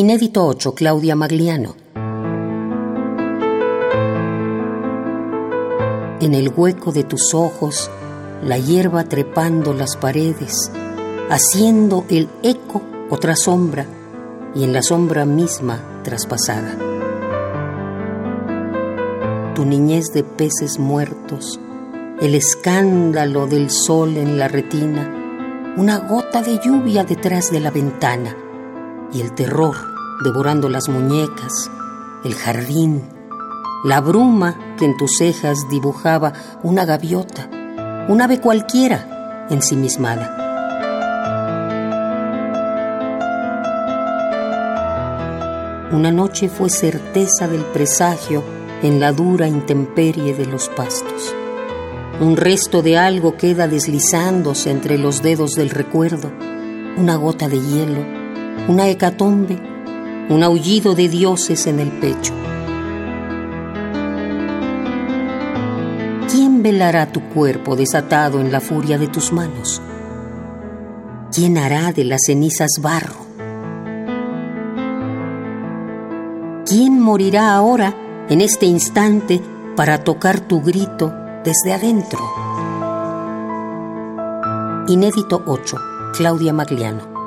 Inédito 8, Claudia Magliano. En el hueco de tus ojos, la hierba trepando las paredes, haciendo el eco otra sombra y en la sombra misma traspasada. Tu niñez de peces muertos, el escándalo del sol en la retina, una gota de lluvia detrás de la ventana y el terror devorando las muñecas, el jardín, la bruma que en tus cejas dibujaba una gaviota, un ave cualquiera ensimismada. Una noche fue certeza del presagio en la dura intemperie de los pastos. Un resto de algo queda deslizándose entre los dedos del recuerdo, una gota de hielo, una hecatombe, un aullido de dioses en el pecho. ¿Quién velará tu cuerpo desatado en la furia de tus manos? ¿Quién hará de las cenizas barro? ¿Quién morirá ahora, en este instante, para tocar tu grito desde adentro. Inédito 8, Claudia Magliano.